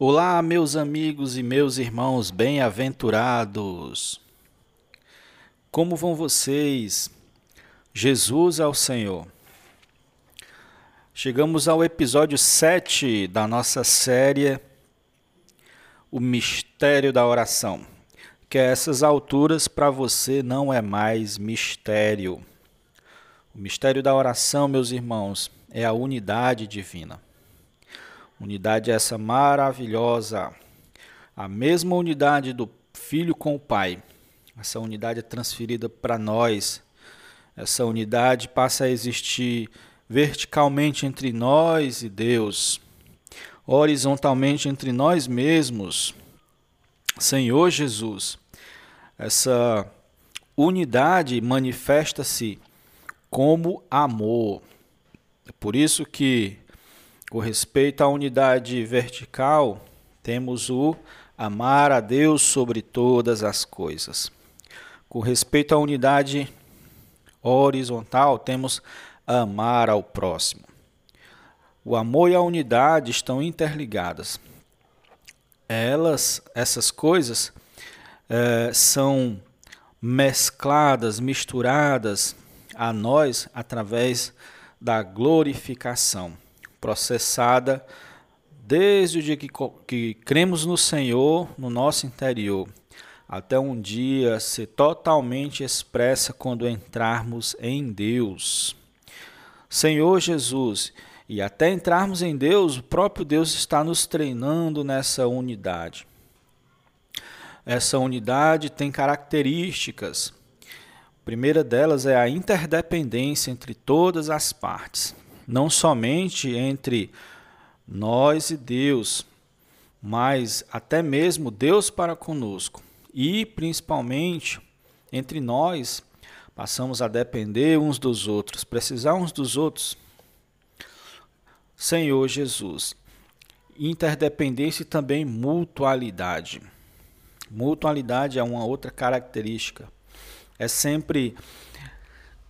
Olá, meus amigos e meus irmãos bem-aventurados. Como vão vocês? Jesus é o Senhor. Chegamos ao episódio 7 da nossa série O Mistério da Oração, que a essas alturas para você não é mais mistério. O mistério da oração, meus irmãos, é a unidade divina. Unidade essa maravilhosa. A mesma unidade do Filho com o Pai. Essa unidade é transferida para nós. Essa unidade passa a existir verticalmente entre nós e Deus, horizontalmente entre nós mesmos. Senhor Jesus, essa unidade manifesta-se como amor. É por isso que com respeito à unidade vertical, temos o amar a Deus sobre todas as coisas. Com respeito à unidade horizontal, temos amar ao próximo. O amor e a unidade estão interligadas. Elas, essas coisas, eh, são mescladas, misturadas a nós através da glorificação processada desde o dia que, que cremos no Senhor no nosso interior, até um dia ser totalmente expressa quando entrarmos em Deus. Senhor Jesus, e até entrarmos em Deus, o próprio Deus está nos treinando nessa unidade. Essa unidade tem características. A primeira delas é a interdependência entre todas as partes não somente entre nós e Deus, mas até mesmo Deus para conosco. E principalmente entre nós, passamos a depender uns dos outros, precisar uns dos outros. Senhor Jesus, interdependência e também mutualidade. Mutualidade é uma outra característica. É sempre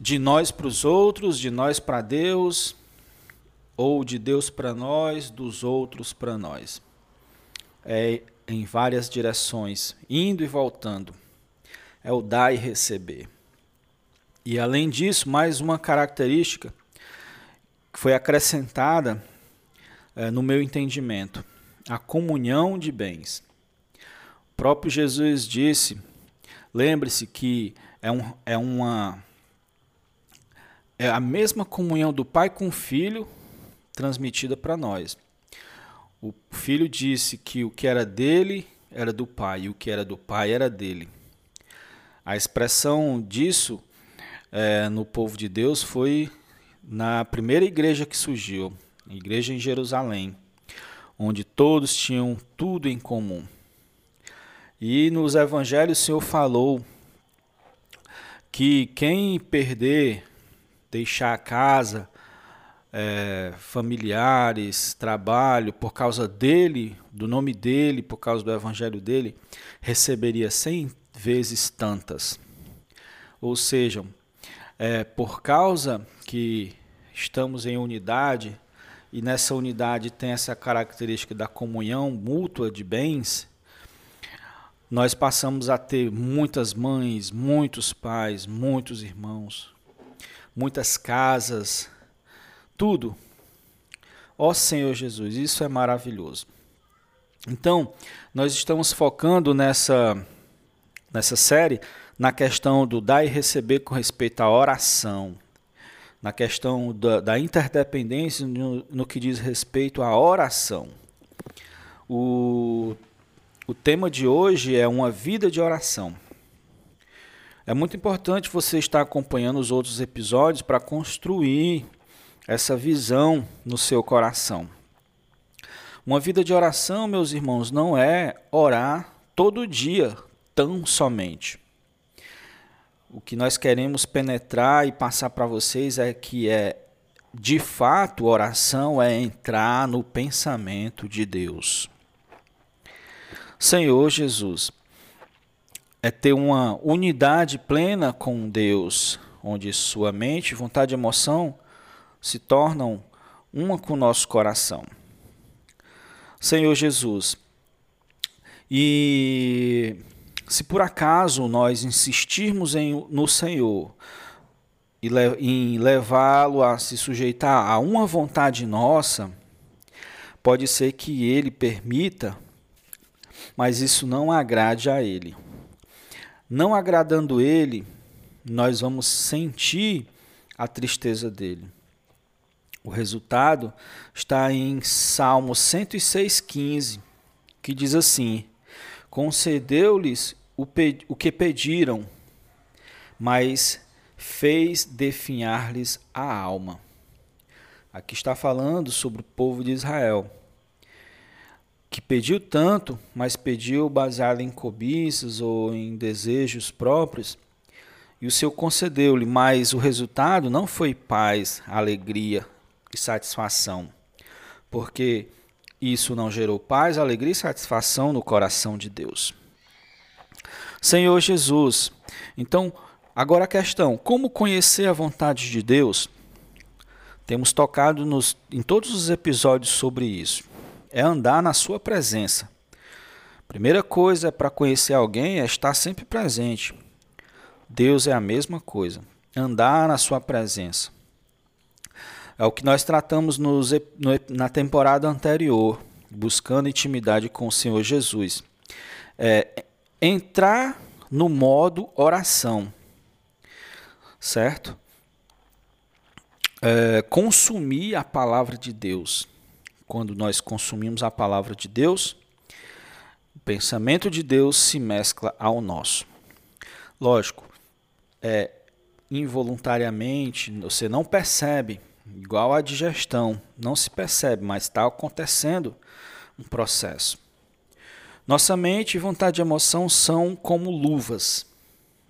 de nós para os outros, de nós para Deus, ou de Deus para nós, dos outros para nós. É em várias direções, indo e voltando. É o dar e receber. E além disso, mais uma característica que foi acrescentada é, no meu entendimento: a comunhão de bens. O próprio Jesus disse, lembre-se que é, um, é uma é a mesma comunhão do Pai com o Filho transmitida para nós. O filho disse que o que era dele era do pai e o que era do pai era dele. A expressão disso é, no povo de Deus foi na primeira igreja que surgiu, a igreja em Jerusalém, onde todos tinham tudo em comum. E nos evangelhos o Senhor falou que quem perder, deixar a casa, é, familiares, trabalho, por causa dele, do nome dele, por causa do evangelho dele, receberia cem vezes tantas. Ou seja, é, por causa que estamos em unidade, e nessa unidade tem essa característica da comunhão mútua de bens, nós passamos a ter muitas mães, muitos pais, muitos irmãos, muitas casas, tudo. Ó Senhor Jesus, isso é maravilhoso. Então, nós estamos focando nessa, nessa série na questão do dar e receber com respeito à oração, na questão da, da interdependência no, no, que diz respeito à oração. O, o tema de hoje é uma vida de oração. É muito importante você estar acompanhando os outros episódios para construir essa visão no seu coração. Uma vida de oração, meus irmãos, não é orar todo dia, tão somente. O que nós queremos penetrar e passar para vocês é que é de fato oração é entrar no pensamento de Deus. Senhor Jesus, é ter uma unidade plena com Deus, onde sua mente, vontade e emoção se tornam uma com o nosso coração. Senhor Jesus, E se por acaso nós insistirmos em, no Senhor e le, em levá-lo a se sujeitar a uma vontade nossa, pode ser que ele permita, mas isso não agrade a ele. Não agradando ele, nós vamos sentir a tristeza dele. O resultado está em Salmo 106,15, que diz assim: Concedeu-lhes o, o que pediram, mas fez definhar-lhes a alma. Aqui está falando sobre o povo de Israel, que pediu tanto, mas pediu baseado em cobiças ou em desejos próprios, e o Senhor concedeu-lhe, mas o resultado não foi paz, alegria e satisfação, porque isso não gerou paz, alegria e satisfação no coração de Deus. Senhor Jesus, então, agora a questão: como conhecer a vontade de Deus? Temos tocado nos, em todos os episódios sobre isso. É andar na Sua presença. Primeira coisa para conhecer alguém é estar sempre presente. Deus é a mesma coisa. Andar na Sua presença. É o que nós tratamos nos, no, na temporada anterior, buscando intimidade com o Senhor Jesus. É, entrar no modo oração, certo? É, consumir a palavra de Deus. Quando nós consumimos a palavra de Deus, o pensamento de Deus se mescla ao nosso. Lógico, é, involuntariamente você não percebe igual a digestão, não se percebe, mas está acontecendo um processo. Nossa mente, vontade e emoção são como luvas.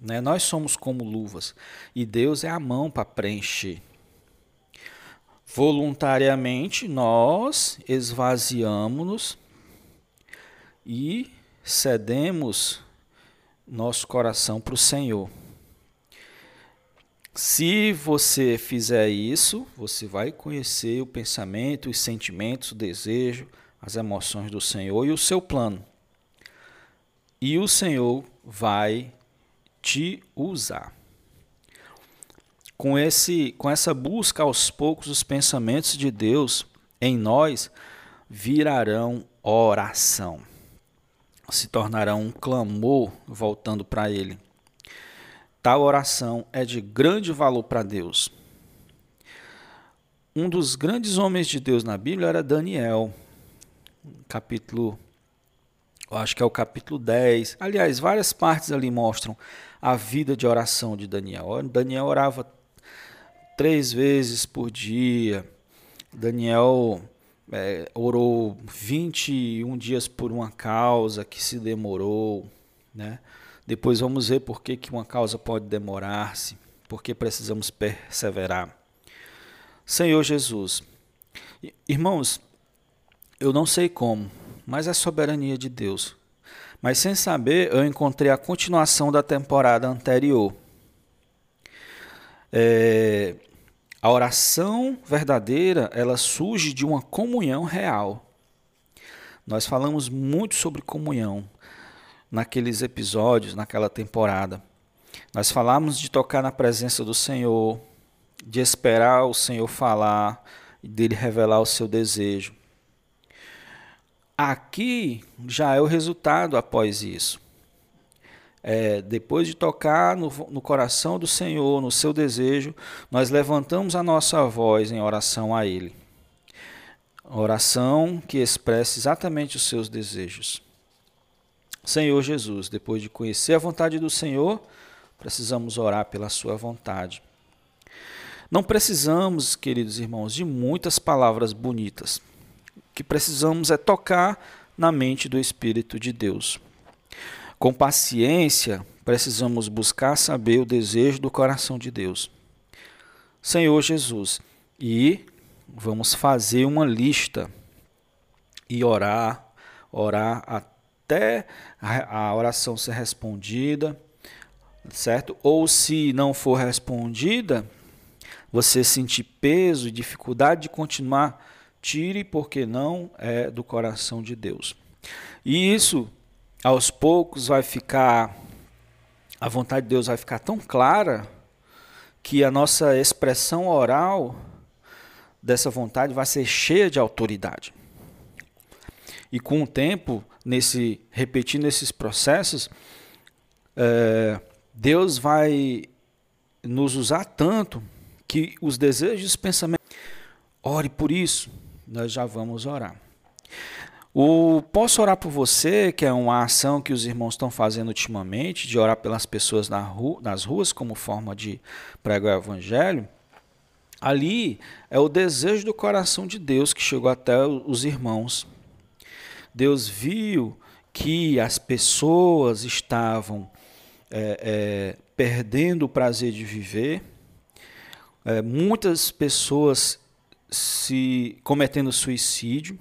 Né? Nós somos como luvas. E Deus é a mão para preencher. Voluntariamente, nós esvaziamos-nos e cedemos nosso coração para o Senhor. Se você fizer isso, você vai conhecer o pensamento, os sentimentos, o desejo, as emoções do Senhor e o seu plano. E o Senhor vai te usar. Com, esse, com essa busca aos poucos, os pensamentos de Deus em nós virarão oração, se tornarão um clamor voltando para Ele. Tal oração é de grande valor para Deus. Um dos grandes homens de Deus na Bíblia era Daniel, capítulo, acho que é o capítulo 10. Aliás, várias partes ali mostram a vida de oração de Daniel. Daniel orava três vezes por dia. Daniel é, orou 21 dias por uma causa que se demorou, né? Depois vamos ver por que, que uma causa pode demorar-se, porque precisamos perseverar. Senhor Jesus, irmãos, eu não sei como, mas é soberania de Deus. Mas sem saber, eu encontrei a continuação da temporada anterior. É, a oração verdadeira, ela surge de uma comunhão real. Nós falamos muito sobre comunhão naqueles episódios, naquela temporada. Nós falamos de tocar na presença do Senhor, de esperar o Senhor falar dele revelar o seu desejo. Aqui já é o resultado após isso. É, depois de tocar no, no coração do Senhor, no seu desejo, nós levantamos a nossa voz em oração a Ele. Oração que expressa exatamente os seus desejos. Senhor Jesus, depois de conhecer a vontade do Senhor, precisamos orar pela Sua vontade. Não precisamos, queridos irmãos, de muitas palavras bonitas. O que precisamos é tocar na mente do Espírito de Deus. Com paciência, precisamos buscar saber o desejo do coração de Deus. Senhor Jesus, e vamos fazer uma lista e orar, orar até a oração ser respondida, certo? Ou se não for respondida, você sentir peso e dificuldade de continuar, tire porque não é do coração de Deus. E isso aos poucos vai ficar a vontade de Deus vai ficar tão clara que a nossa expressão oral dessa vontade vai ser cheia de autoridade. E com o tempo, nesse repetindo esses processos, é, Deus vai nos usar tanto que os desejos e os pensamentos. Ore por isso, nós já vamos orar. O Posso Orar por Você, que é uma ação que os irmãos estão fazendo ultimamente, de orar pelas pessoas na rua, nas ruas como forma de pregar o Evangelho, ali é o desejo do coração de Deus que chegou até os irmãos. Deus viu que as pessoas estavam é, é, perdendo o prazer de viver, é, muitas pessoas se cometendo suicídio,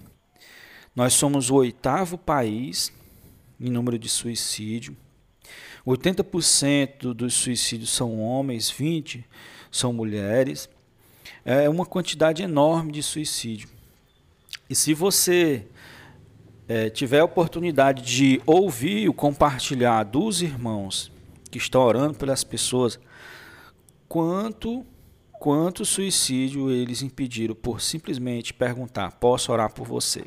nós somos o oitavo país em número de suicídio. 80% dos suicídios são homens, 20% são mulheres. É uma quantidade enorme de suicídio. E se você é, tiver a oportunidade de ouvir o compartilhar dos irmãos que estão orando pelas pessoas, quanto quanto suicídio eles impediram por simplesmente perguntar: posso orar por você?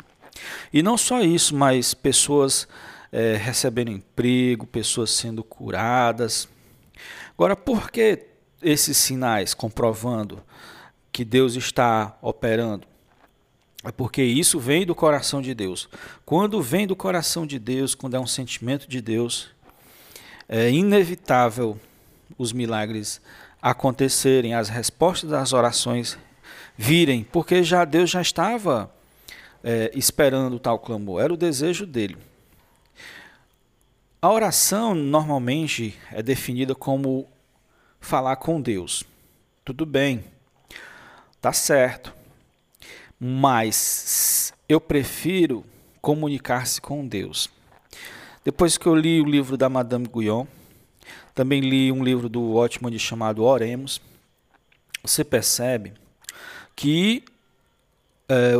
E não só isso, mas pessoas é, recebendo emprego, pessoas sendo curadas. Agora, por que esses sinais comprovando que Deus está operando? É porque isso vem do coração de Deus. Quando vem do coração de Deus, quando é um sentimento de Deus, é inevitável os milagres acontecerem, as respostas das orações virem, porque já Deus já estava é, esperando tal clamor, era o desejo dele. A oração normalmente é definida como falar com Deus. Tudo bem, tá certo, mas eu prefiro comunicar-se com Deus. Depois que eu li o livro da Madame Guyon, também li um livro do Otman chamado Oremos, você percebe que é,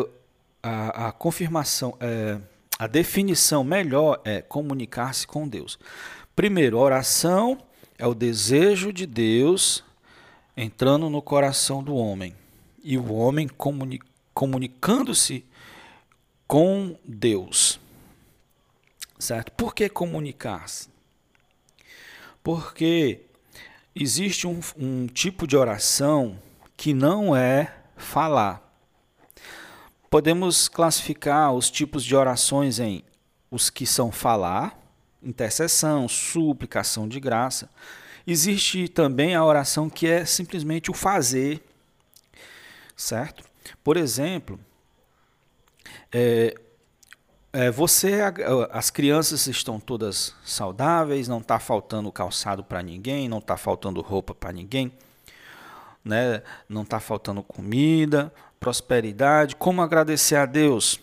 a, a confirmação, é, a definição melhor é comunicar-se com Deus. Primeiro, oração é o desejo de Deus entrando no coração do homem e o homem comuni comunicando-se com Deus. Certo? Por que comunicar-se? Porque existe um, um tipo de oração que não é falar podemos classificar os tipos de orações em os que são falar, intercessão, suplicação de graça. Existe também a oração que é simplesmente o fazer, certo? Por exemplo, é, é, você, as crianças estão todas saudáveis, não está faltando calçado para ninguém, não está faltando roupa para ninguém, né? não está faltando comida, prosperidade. Como agradecer a Deus?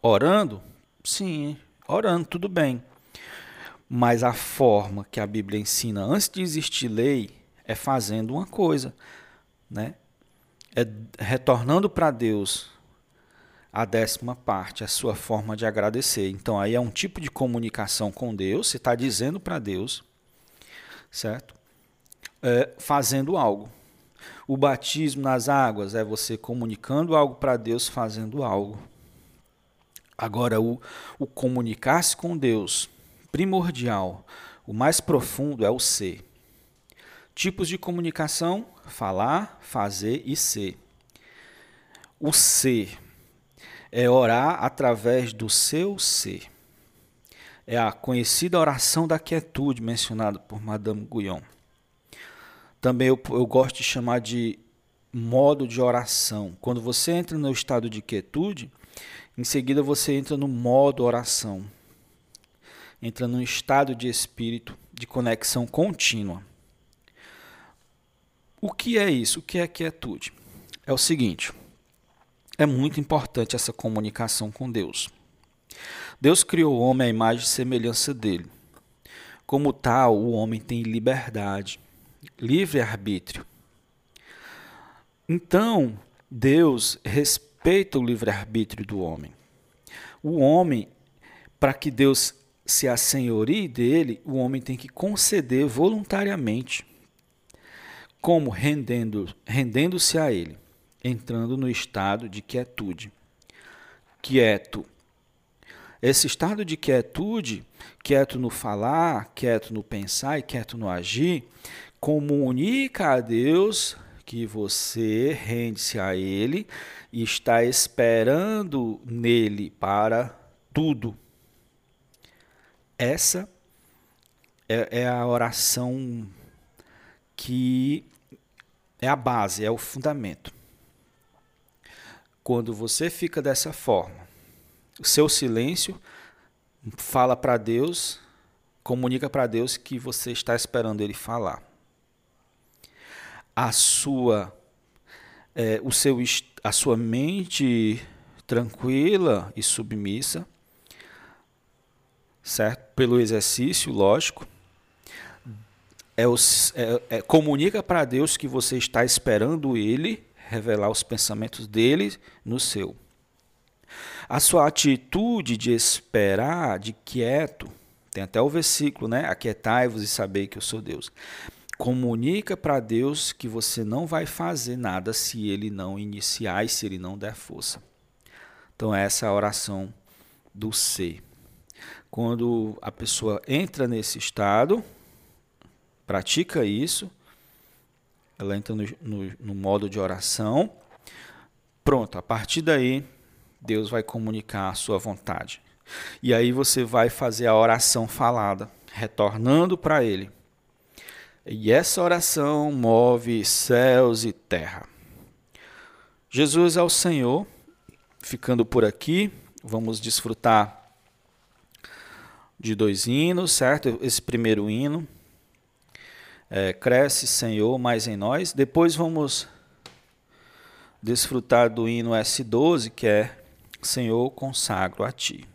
Orando? Sim, orando, tudo bem. Mas a forma que a Bíblia ensina antes de existir lei é fazendo uma coisa, né? É retornando para Deus a décima parte, a sua forma de agradecer. Então aí é um tipo de comunicação com Deus, você está dizendo para Deus, certo? É, fazendo algo. O batismo nas águas é você comunicando algo para Deus, fazendo algo. Agora, o, o comunicar-se com Deus, primordial, o mais profundo é o ser. Tipos de comunicação: falar, fazer e ser. O ser é orar através do seu ser. É a conhecida oração da quietude mencionada por Madame Guyon. Também eu, eu gosto de chamar de modo de oração. Quando você entra no estado de quietude, em seguida você entra no modo oração. Entra num estado de espírito de conexão contínua. O que é isso? O que é quietude? É o seguinte: é muito importante essa comunicação com Deus. Deus criou o homem à imagem e semelhança dele. Como tal, o homem tem liberdade livre-arbítrio. Então, Deus respeita o livre-arbítrio do homem. O homem, para que Deus se a senhoria dele, o homem tem que conceder voluntariamente, como rendendo, rendendo-se a ele, entrando no estado de quietude. Quieto. Esse estado de quietude, quieto no falar, quieto no pensar e quieto no agir, comunica a Deus que você rende-se a Ele e está esperando nele para tudo. Essa é, é a oração que é a base, é o fundamento. Quando você fica dessa forma, o seu silêncio fala para Deus, comunica para Deus que você está esperando ele falar. A sua é, o seu, a sua mente tranquila e submissa certo? Pelo exercício, lógico. É, é, é comunica para Deus que você está esperando Ele revelar os pensamentos dele no seu. A sua atitude de esperar, de quieto, tem até o versículo, né? Aquietai-vos e sabei que eu sou Deus. Comunica para Deus que você não vai fazer nada se ele não iniciar e se ele não der força. Então, essa é a oração do ser. Quando a pessoa entra nesse estado, pratica isso, ela entra no, no, no modo de oração, pronto, a partir daí, Deus vai comunicar a sua vontade. E aí você vai fazer a oração falada, retornando para Ele. E essa oração move céus e terra. Jesus é o Senhor. Ficando por aqui, vamos desfrutar de dois hinos, certo? Esse primeiro hino, é, Cresce, Senhor, mais em nós. Depois vamos desfrutar do hino S12, que é Senhor, consagro a Ti.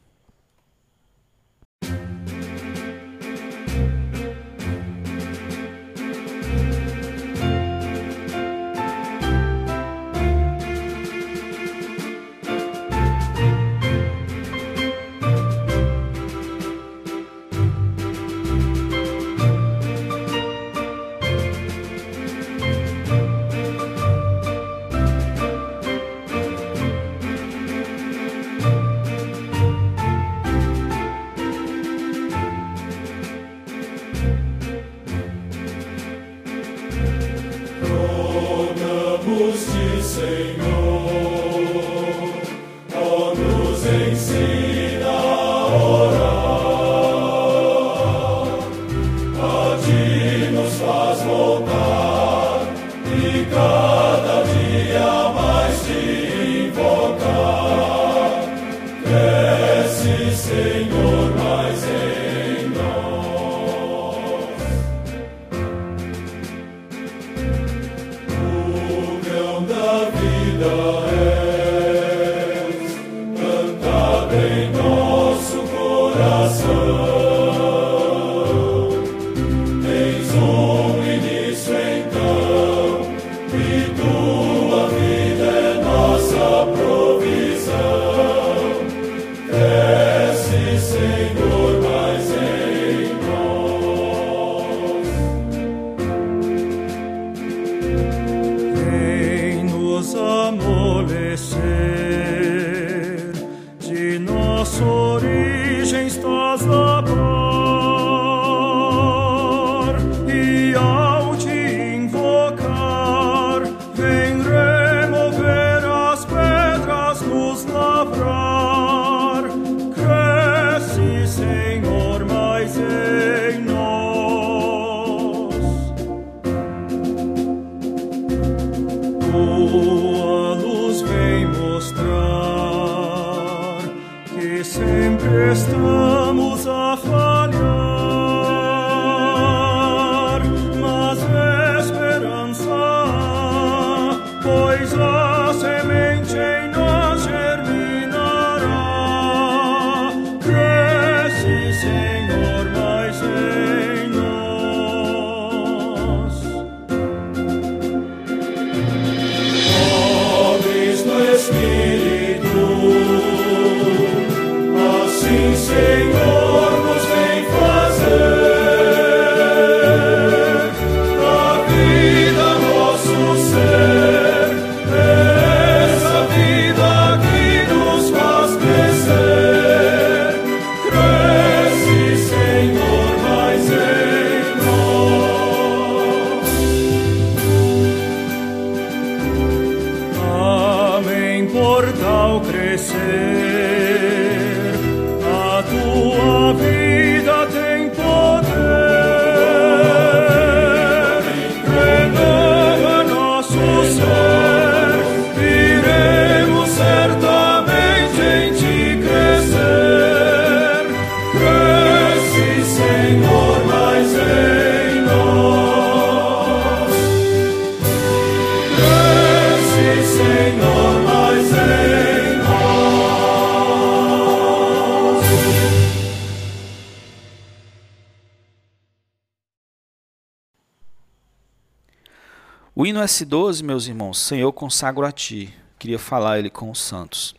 O hino S12, meus irmãos, Senhor, consagro a Ti. Queria falar ele com os santos.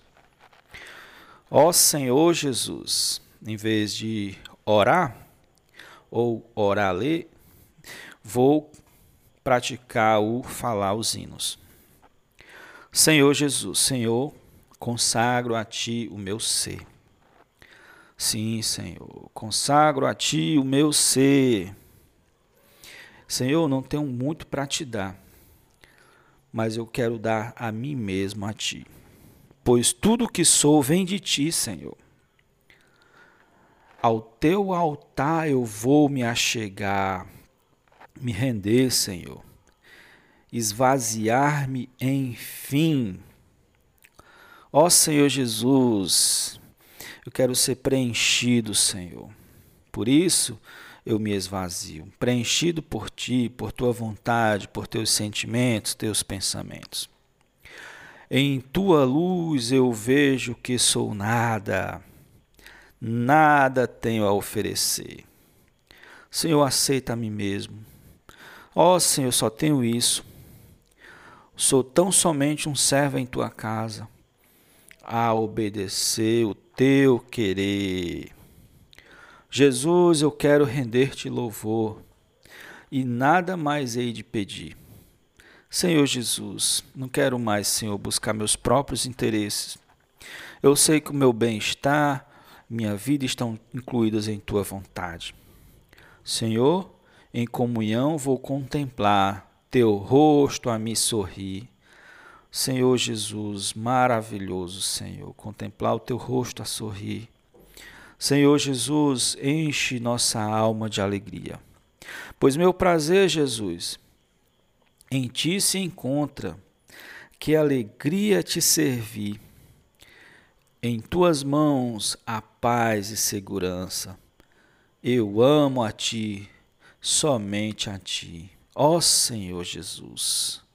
Ó Senhor Jesus, em vez de orar ou orar ler, vou praticar o falar os hinos. Senhor Jesus, Senhor, consagro a Ti o meu ser. Sim, Senhor, consagro a Ti o meu ser. Senhor, não tenho muito para te dar, mas eu quero dar a mim mesmo a Ti, pois tudo que sou vem de Ti, Senhor. Ao Teu altar eu vou me achegar, me render, Senhor, esvaziar-me enfim. Ó Senhor Jesus, eu quero ser preenchido, Senhor. Por isso eu me esvazio, preenchido por ti, por tua vontade, por teus sentimentos, teus pensamentos. Em tua luz eu vejo que sou nada, nada tenho a oferecer. Senhor, aceita a mim mesmo. Ó oh, Senhor, só tenho isso. Sou tão somente um servo em tua casa, a obedecer o teu querer. Jesus, eu quero render-te louvor e nada mais hei de pedir. Senhor Jesus, não quero mais, Senhor, buscar meus próprios interesses. Eu sei que o meu bem-estar, minha vida estão incluídas em tua vontade. Senhor, em comunhão vou contemplar teu rosto a me sorrir. Senhor Jesus, maravilhoso Senhor, contemplar o teu rosto a sorrir. Senhor Jesus, enche nossa alma de alegria. Pois meu prazer, Jesus, em ti se encontra, que alegria te servir. Em tuas mãos a paz e segurança. Eu amo a ti, somente a ti, ó Senhor Jesus.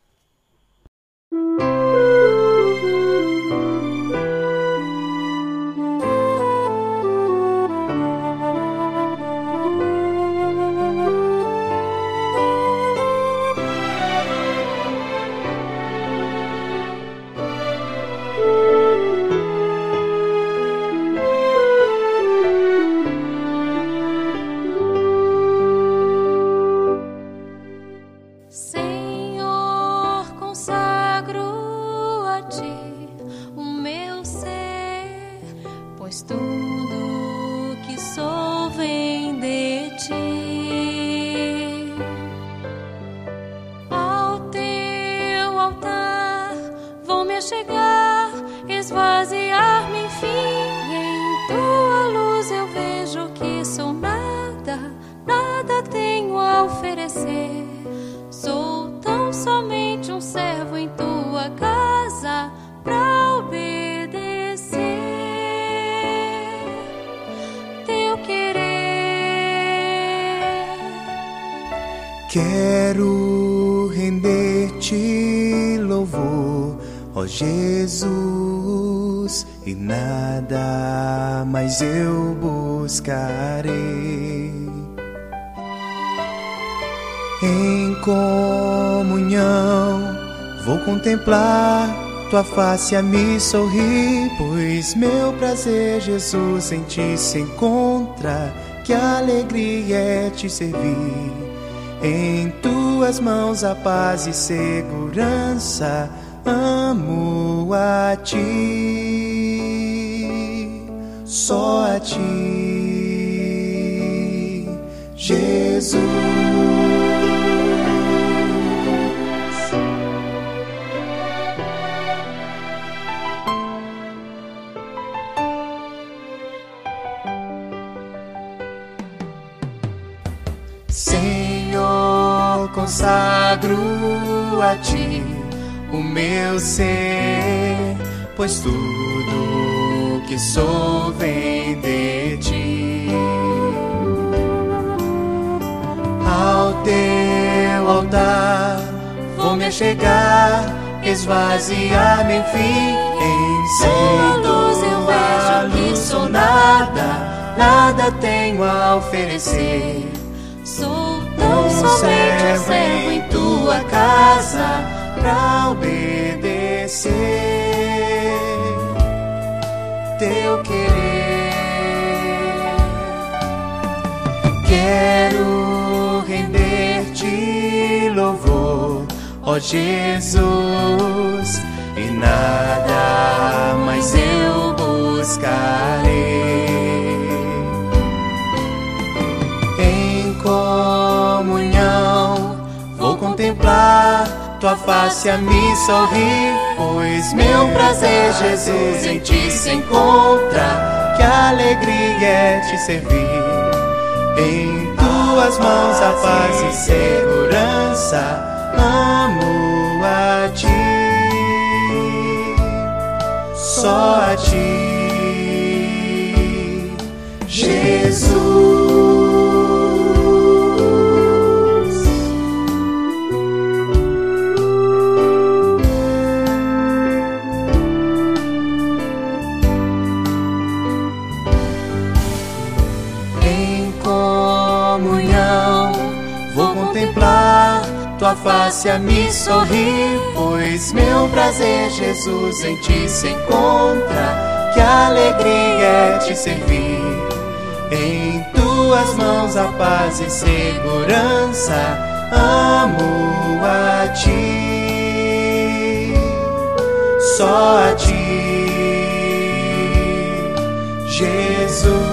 Comunhão. Vou contemplar tua face a me sorrir, pois meu prazer, Jesus, em ti se encontra. Que alegria é te servir. Em tuas mãos a paz e segurança, amo a ti, só a ti, Jesus. Consagro a ti o meu ser, pois tudo que sou vem de ti. Ao teu altar vou me chegar, esvaziar-me enfim. Em sem luz eu vejo que sou nada, nada tenho a oferecer. Sou um servo em tua casa pra obedecer teu querer. Quero render-te louvor, ó Jesus, e nada mais eu buscarei. Contemplar tua face a me sorrir, pois meu prazer, Jesus, em ti se encontra. Que alegria é te servir. Em tuas mãos a paz e segurança. Amo a ti, só a ti, Jesus. Me sorrir, pois meu prazer, Jesus, em ti se encontra. Que alegria é te servir. Em tuas mãos a paz e segurança. Amo a ti, só a ti, Jesus.